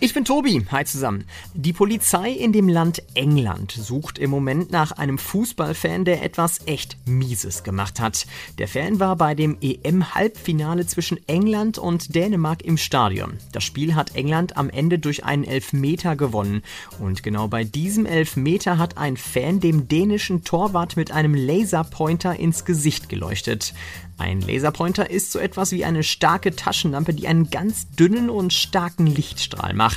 Ich bin Tobi. Hi zusammen. Die Polizei in dem Land England sucht im Moment nach einem Fußballfan, der etwas echt Mieses gemacht hat. Der Fan war bei dem EM-Halbfinale zwischen England und Dänemark im Stadion. Das Spiel hat England am Ende durch einen Elfmeter gewonnen. Und genau bei diesem Elfmeter hat ein Fan dem dänischen Torwart mit einem Laserpointer ins Gesicht geleuchtet. Ein Laserpointer ist so etwas wie eine starke Taschenlampe, die einen ganz dünnen und starken Lichtstrahl macht.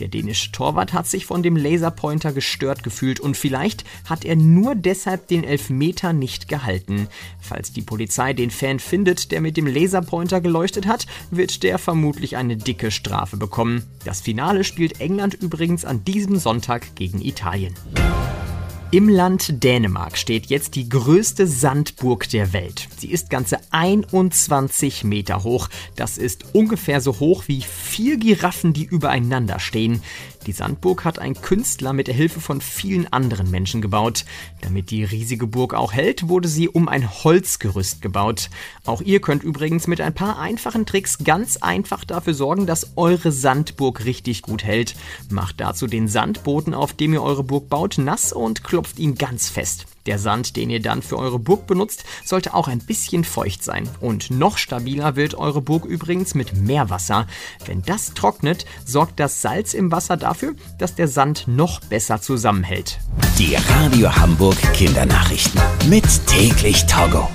Der dänische Torwart hat sich von dem Laserpointer gestört gefühlt und vielleicht hat er nur deshalb den Elfmeter nicht gehalten. Falls die Polizei den Fan findet, der mit dem Laserpointer geleuchtet hat, wird der vermutlich eine dicke Strafe bekommen. Das Finale spielt England übrigens an diesem Sonntag gegen Italien. Im Land Dänemark steht jetzt die größte Sandburg der Welt. Sie ist ganze 21 Meter hoch. Das ist ungefähr so hoch wie vier Giraffen, die übereinander stehen. Die Sandburg hat ein Künstler mit der Hilfe von vielen anderen Menschen gebaut. Damit die riesige Burg auch hält, wurde sie um ein Holzgerüst gebaut. Auch ihr könnt übrigens mit ein paar einfachen Tricks ganz einfach dafür sorgen, dass eure Sandburg richtig gut hält. Macht dazu den Sandboden, auf dem ihr eure Burg baut, nass und klopft ihn ganz fest. Der Sand, den ihr dann für eure Burg benutzt, sollte auch ein bisschen feucht sein. Und noch stabiler wird eure Burg übrigens mit Meerwasser. Wenn das trocknet, sorgt das Salz im Wasser dafür, dass der Sand noch besser zusammenhält. Die Radio Hamburg Kindernachrichten. Mit täglich Togo.